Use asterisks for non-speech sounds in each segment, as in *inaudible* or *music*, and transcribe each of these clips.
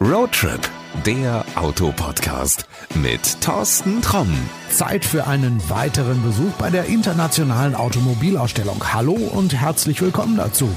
Roadtrip, der Autopodcast mit Thorsten Tromm. Zeit für einen weiteren Besuch bei der Internationalen Automobilausstellung. Hallo und herzlich willkommen dazu.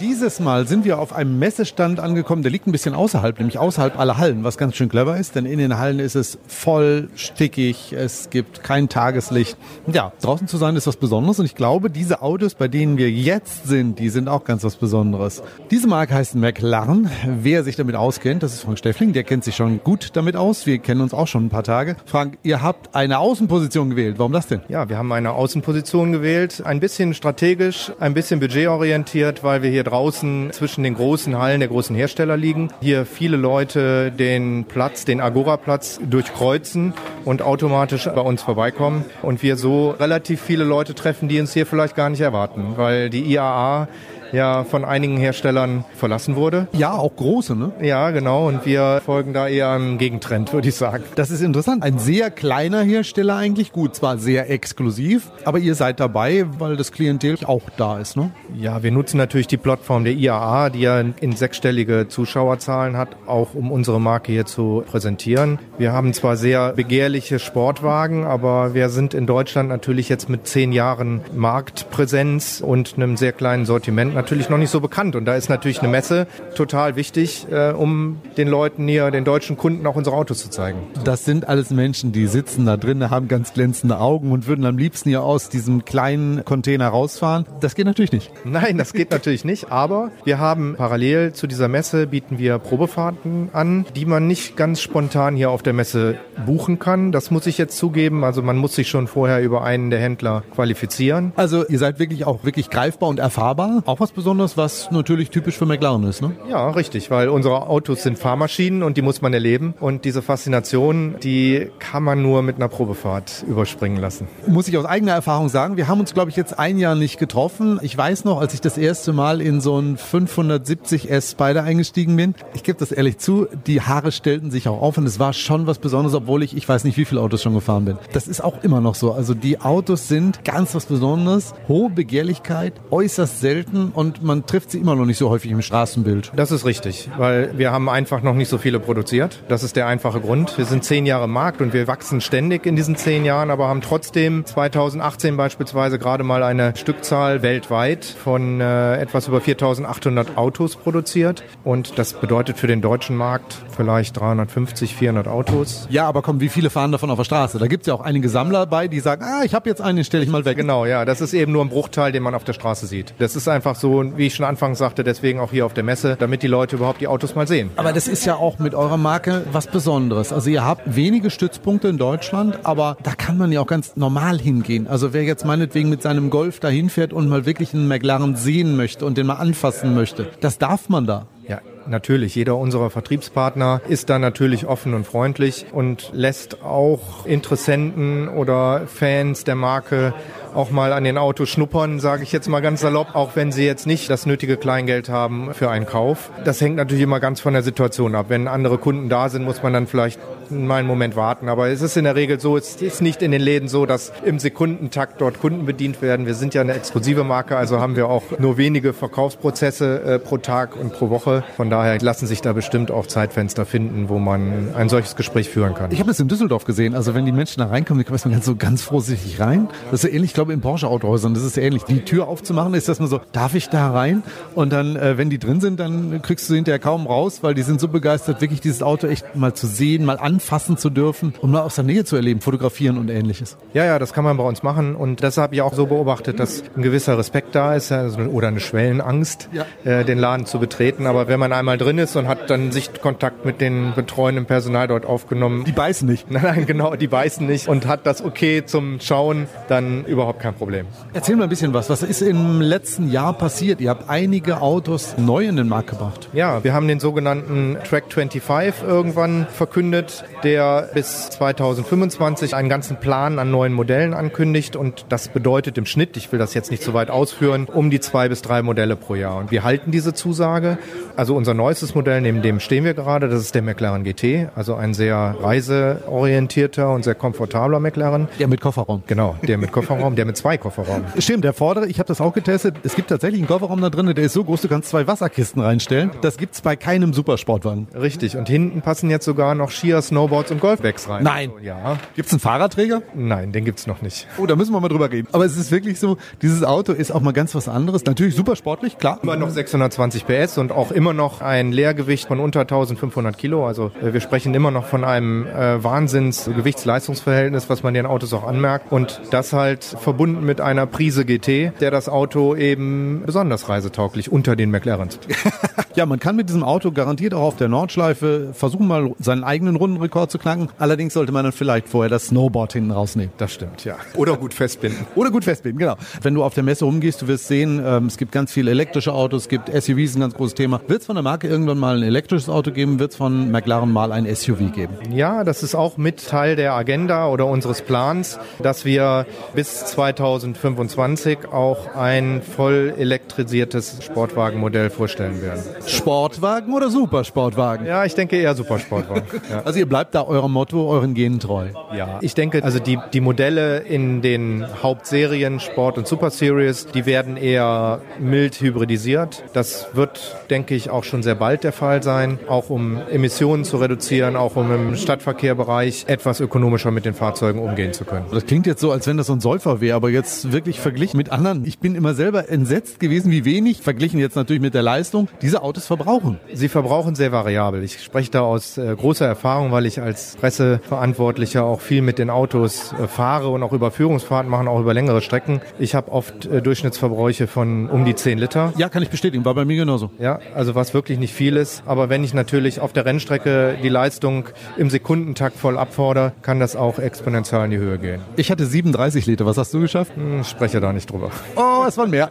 Dieses Mal sind wir auf einem Messestand angekommen, der liegt ein bisschen außerhalb, nämlich außerhalb aller Hallen, was ganz schön clever ist, denn in den Hallen ist es voll stickig, es gibt kein Tageslicht. Ja, draußen zu sein ist was Besonderes und ich glaube, diese Autos, bei denen wir jetzt sind, die sind auch ganz was Besonderes. Diese Marke heißt McLaren. Wer sich damit auskennt, das ist Frank Steffling, der kennt sich schon gut damit aus. Wir kennen uns auch schon ein paar Tage. Frank, ihr habt eine Außenposition gewählt. Warum das denn? Ja, wir haben eine Außenposition gewählt, ein bisschen strategisch, ein bisschen budgetorientiert, weil wir hier draußen zwischen den großen Hallen der großen Hersteller liegen. Hier viele Leute den Platz, den Agora-Platz durchkreuzen und automatisch bei uns vorbeikommen und wir so relativ viele Leute treffen, die uns hier vielleicht gar nicht erwarten, weil die IAA ja von einigen Herstellern verlassen wurde. Ja, auch große, ne? Ja, genau. Und wir folgen da eher einem Gegentrend, würde ich sagen. Das ist interessant. Ein sehr kleiner Hersteller eigentlich, gut, zwar sehr exklusiv, aber ihr seid dabei, weil das Klientel auch da ist, ne? Ja, wir nutzen natürlich die Plattform der IAA, die ja in sechsstellige Zuschauerzahlen hat, auch um unsere Marke hier zu präsentieren. Wir haben zwar sehr begehrliche Sportwagen, aber wir sind in Deutschland natürlich jetzt mit zehn Jahren Marktpräsenz und einem sehr kleinen Sortiment natürlich noch nicht so bekannt. Und da ist natürlich eine Messe total wichtig, äh, um den Leuten hier, den deutschen Kunden auch unsere Autos zu zeigen. Das sind alles Menschen, die sitzen da drin, haben ganz glänzende Augen und würden am liebsten hier aus diesem kleinen Container rausfahren. Das geht natürlich nicht. Nein, das geht natürlich nicht. Aber wir haben parallel zu dieser Messe bieten wir Probefahrten an, die man nicht ganz spontan hier auf der Messe buchen kann. Das muss ich jetzt zugeben. Also man muss sich schon vorher über einen der Händler qualifizieren. Also ihr seid wirklich auch wirklich greifbar und erfahrbar. Auch was was Besonderes, was natürlich typisch für McLaren ist, ne? Ja, richtig, weil unsere Autos sind Fahrmaschinen und die muss man erleben. Und diese Faszination, die kann man nur mit einer Probefahrt überspringen lassen. Muss ich aus eigener Erfahrung sagen, wir haben uns, glaube ich, jetzt ein Jahr nicht getroffen. Ich weiß noch, als ich das erste Mal in so ein 570S Spider eingestiegen bin, ich gebe das ehrlich zu, die Haare stellten sich auch auf und es war schon was Besonderes, obwohl ich, ich weiß nicht, wie viele Autos schon gefahren bin. Das ist auch immer noch so. Also die Autos sind ganz was Besonderes, hohe Begehrlichkeit, äußerst selten und man trifft sie immer noch nicht so häufig im Straßenbild. Das ist richtig, weil wir haben einfach noch nicht so viele produziert. Das ist der einfache Grund. Wir sind zehn Jahre im Markt und wir wachsen ständig in diesen zehn Jahren, aber haben trotzdem 2018 beispielsweise gerade mal eine Stückzahl weltweit von äh, etwas über 4800 Autos produziert. Und das bedeutet für den deutschen Markt vielleicht 350, 400 Autos. Ja, aber komm, wie viele fahren davon auf der Straße? Da gibt es ja auch einige Sammler bei, die sagen, ah, ich habe jetzt einen, den stelle ich mal weg. Genau, ja, das ist eben nur ein Bruchteil, den man auf der Straße sieht. Das ist einfach so wie ich schon anfangs sagte, deswegen auch hier auf der Messe, damit die Leute überhaupt die Autos mal sehen. Aber das ist ja auch mit eurer Marke was Besonderes. Also ihr habt wenige Stützpunkte in Deutschland, aber da kann man ja auch ganz normal hingehen. Also wer jetzt meinetwegen mit seinem Golf dahin fährt und mal wirklich einen McLaren sehen möchte und den mal anfassen möchte, das darf man da. Ja, natürlich. Jeder unserer Vertriebspartner ist da natürlich offen und freundlich und lässt auch Interessenten oder Fans der Marke auch mal an den Autos schnuppern, sage ich jetzt mal ganz salopp, auch wenn sie jetzt nicht das nötige Kleingeld haben für einen Kauf. Das hängt natürlich immer ganz von der Situation ab. Wenn andere Kunden da sind, muss man dann vielleicht mal einen Moment warten. Aber es ist in der Regel so, es ist nicht in den Läden so, dass im Sekundentakt dort Kunden bedient werden. Wir sind ja eine exklusive Marke, also haben wir auch nur wenige Verkaufsprozesse äh, pro Tag und pro Woche. Von daher lassen sich da bestimmt auch Zeitfenster finden, wo man ein solches Gespräch führen kann. Ich habe das in Düsseldorf gesehen. Also wenn die Menschen da reinkommen, die kommen erstmal ganz so ganz vorsichtig rein. Das ist ja ähnlich, ich glaube, in Porsche-Autohäusern, das ist ähnlich. Die Tür aufzumachen ist das nur so, darf ich da rein? Und dann, äh, wenn die drin sind, dann kriegst du hinterher kaum raus, weil die sind so begeistert, wirklich dieses Auto echt mal zu sehen, mal an anfassen zu dürfen und mal aus der Nähe zu erleben, fotografieren und ähnliches. Ja, ja, das kann man bei uns machen und das habe ich auch so beobachtet, dass ein gewisser Respekt da ist also, oder eine Schwellenangst, ja. äh, den Laden zu betreten. Aber wenn man einmal drin ist und hat dann Sichtkontakt mit den betreuenden Personal dort aufgenommen. Die beißen nicht. Nein, *laughs* nein, genau, die beißen nicht und hat das okay zum Schauen, dann überhaupt kein Problem. Erzähl mal ein bisschen was. Was ist im letzten Jahr passiert? Ihr habt einige Autos neu in den Markt gebracht. Ja, wir haben den sogenannten Track 25 irgendwann verkündet der bis 2025 einen ganzen Plan an neuen Modellen ankündigt und das bedeutet im Schnitt, ich will das jetzt nicht so weit ausführen, um die zwei bis drei Modelle pro Jahr. Und wir halten diese Zusage. Also unser neuestes Modell, neben dem stehen wir gerade, das ist der McLaren GT, also ein sehr reiseorientierter und sehr komfortabler McLaren. Der mit Kofferraum. Genau, der mit Kofferraum, der mit zwei Kofferraum. *laughs* Stimmt, der vordere, ich habe das auch getestet. Es gibt tatsächlich einen Kofferraum da drin, der ist so groß, du kannst zwei Wasserkisten reinstellen. Das gibt's bei keinem Supersportwagen. Richtig, und hinten passen jetzt sogar noch Skier, Snowboards und Golfbags rein. Nein. Ja. Gibt's einen Fahrradträger? Nein, den gibt's noch nicht. Oh, da müssen wir mal drüber reden. Aber es ist wirklich so, dieses Auto ist auch mal ganz was anderes. Natürlich super sportlich, klar. Immer noch 620 PS und auch immer noch ein Leergewicht von unter 1500 Kilo. Also äh, wir sprechen immer noch von einem äh, Wahnsinns-Gewichts-Leistungsverhältnis, was man den Autos auch anmerkt. Und das halt verbunden mit einer Prise GT, der das Auto eben besonders reisetauglich unter den McLarens. *laughs* ja, man kann mit diesem Auto garantiert auch auf der Nordschleife versuchen, mal seinen eigenen Rundenrekord zu knacken. Allerdings sollte man dann vielleicht vorher das Snowboard hinten rausnehmen. Das stimmt, ja. Oder gut festbinden. *laughs* Oder gut festbinden, genau. Wenn du auf der Messe rumgehst, du wirst sehen, ähm, es gibt ganz viele elektrische Autos, es gibt SUVs, ein ganz großes Thema. Wird es von der Marke irgendwann mal ein elektrisches Auto geben? Wird es von McLaren mal ein SUV geben? Ja, das ist auch mit Teil der Agenda oder unseres Plans, dass wir bis 2025 auch ein voll elektrisiertes Sportwagenmodell vorstellen werden. Sportwagen oder Supersportwagen? Ja, ich denke eher Supersportwagen. *laughs* Ja. Also ihr bleibt da eurem Motto, euren Genen treu. Ja, ich denke, also die, die Modelle in den Hauptserien Sport und Super Series, die werden eher mild hybridisiert. Das wird, denke ich, auch schon sehr bald der Fall sein, auch um Emissionen zu reduzieren, auch um im Stadtverkehrbereich etwas ökonomischer mit den Fahrzeugen umgehen zu können. Das klingt jetzt so, als wenn das so ein Säufer wäre, aber jetzt wirklich verglichen mit anderen. Ich bin immer selber entsetzt gewesen, wie wenig, verglichen jetzt natürlich mit der Leistung, diese Autos verbrauchen. Sie verbrauchen sehr variabel. Ich spreche da aus äh, großer Erfahrung, weil ich als Presseverantwortlicher auch viel mit den Autos äh, fahre und auch Überführungsfahrten machen, auch über längere Strecken. Ich habe oft äh, Durchschnittsverbräuche von um die 10 Liter. Ja, kann ich bestätigen, war bei mir genauso. Ja, also was wirklich nicht viel ist. Aber wenn ich natürlich auf der Rennstrecke die Leistung im Sekundentakt voll abfordere, kann das auch exponentiell in die Höhe gehen. Ich hatte 37 Liter. Was hast du geschafft? Hm, Ich spreche da nicht drüber. Oh, es waren mehr.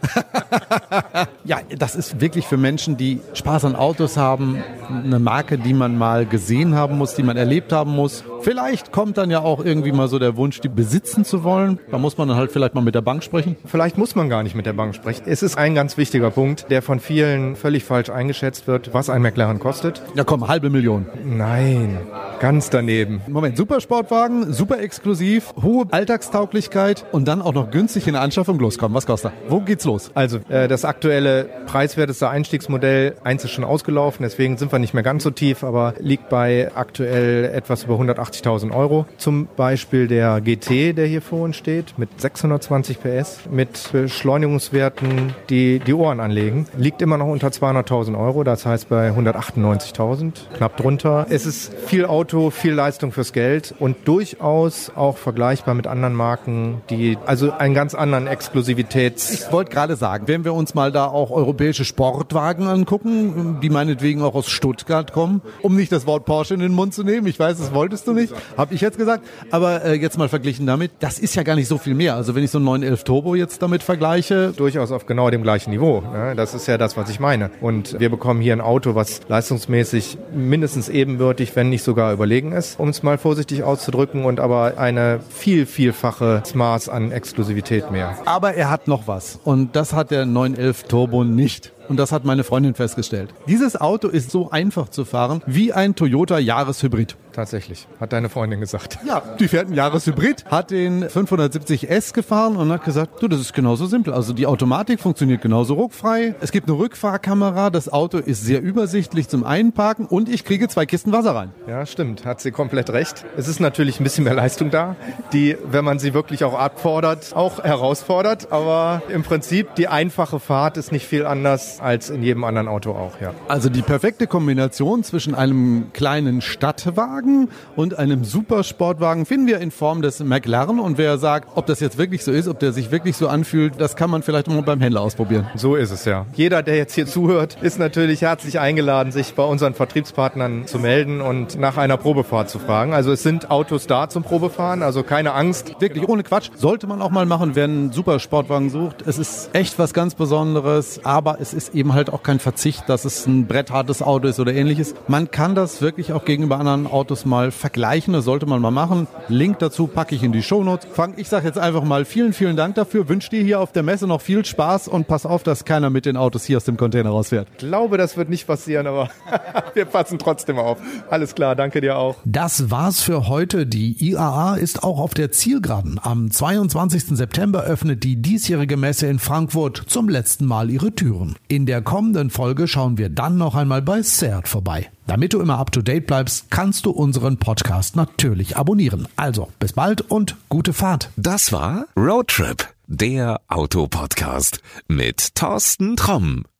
*laughs* ja, das ist wirklich für Menschen, die Spaß an Autos haben, eine Marke, die man mal gesehen haben muss, die man erlebt haben muss. Vielleicht kommt dann ja auch irgendwie mal so der Wunsch, die besitzen zu wollen. Da muss man dann halt vielleicht mal mit der Bank sprechen. Vielleicht muss man gar nicht mit der Bank sprechen. Es ist ein ganz wichtiger Punkt, der von vielen völlig falsch eingeschätzt wird, was ein McLaren kostet. Ja komm, halbe Million. Nein, ganz daneben. Moment, Supersportwagen, super exklusiv, hohe Alltagstauglichkeit und dann auch noch günstig in der Anschaffung loskommen. Was kostet er? Wo geht's los? Also äh, das aktuelle preiswerteste Einstiegsmodell, eins ist schon ausgelaufen, deswegen sind wir nicht mehr ganz so tief, aber liegt bei aktuell etwas über 180.000 Euro. Zum Beispiel der GT, der hier vor uns steht, mit 620 PS, mit Beschleunigungswerten, die die Ohren anlegen, liegt immer noch unter 200.000 Euro, das heißt bei 198.000, knapp drunter. Es ist viel Auto, viel Leistung fürs Geld und durchaus auch vergleichbar mit anderen Marken, die also einen ganz anderen Exklusivitäts... Ich wollte gerade sagen, wenn wir uns mal da auch europäische Sportwagen angucken, die meinetwegen auch aus Stuttgart kommen, um nicht das Wort Porsche in den Mund zu nehmen, ich weiß, das wolltest du nicht, habe ich jetzt gesagt, aber äh, jetzt mal verglichen damit, das ist ja gar nicht so viel mehr. Also wenn ich so einen 911 Turbo jetzt damit vergleiche, durchaus auf genau dem gleichen Niveau. Ne? Das ist ja das, was ich meine. Und wir bekommen hier ein Auto, was leistungsmäßig mindestens ebenbürtig, wenn nicht sogar überlegen ist, um es mal vorsichtig auszudrücken, und aber eine viel, vielfache Maß an Exklusivität mehr. aber er hat noch was und das hat der 911 Turbo nicht. Und das hat meine Freundin festgestellt. Dieses Auto ist so einfach zu fahren wie ein Toyota Jahreshybrid. Tatsächlich, hat deine Freundin gesagt. Ja, die fährt einen Jahreshybrid, hat den 570S gefahren und hat gesagt, du, das ist genauso simpel. Also die Automatik funktioniert genauso ruckfrei. Es gibt eine Rückfahrkamera, das Auto ist sehr übersichtlich zum Einparken und ich kriege zwei Kisten Wasser rein. Ja, stimmt, hat sie komplett recht. Es ist natürlich ein bisschen mehr Leistung da, die, wenn man sie wirklich auch abfordert, auch herausfordert. Aber im Prinzip die einfache Fahrt ist nicht viel anders als in jedem anderen Auto auch, ja. Also die perfekte Kombination zwischen einem kleinen Stadtwagen und einem Supersportwagen finden wir in Form des McLaren. Und wer sagt, ob das jetzt wirklich so ist, ob der sich wirklich so anfühlt, das kann man vielleicht mal beim Händler ausprobieren. So ist es ja. Jeder, der jetzt hier zuhört, ist natürlich herzlich eingeladen, sich bei unseren Vertriebspartnern zu melden und nach einer Probefahrt zu fragen. Also es sind Autos da zum Probefahren, also keine Angst. Wirklich ohne Quatsch. Sollte man auch mal machen, wer einen Supersportwagen sucht. Es ist echt was ganz Besonderes, aber es ist eben halt auch kein Verzicht, dass es ein bretthartes Auto ist oder ähnliches. Man kann das wirklich auch gegenüber anderen Autos Autos mal vergleichen. Das sollte man mal machen. Link dazu packe ich in die Shownotes. Frank, ich sage jetzt einfach mal vielen, vielen Dank dafür. Wünsche dir hier auf der Messe noch viel Spaß und pass auf, dass keiner mit den Autos hier aus dem Container rausfährt. Ich glaube, das wird nicht passieren, aber *laughs* wir passen trotzdem auf. Alles klar, danke dir auch. Das war's für heute. Die IAA ist auch auf der Zielgeraden. Am 22. September öffnet die diesjährige Messe in Frankfurt zum letzten Mal ihre Türen. In der kommenden Folge schauen wir dann noch einmal bei Seat vorbei. Damit du immer up to date bleibst, kannst du unseren Podcast natürlich abonnieren. Also, bis bald und gute Fahrt. Das war Roadtrip, der Autopodcast mit Thorsten Tromm.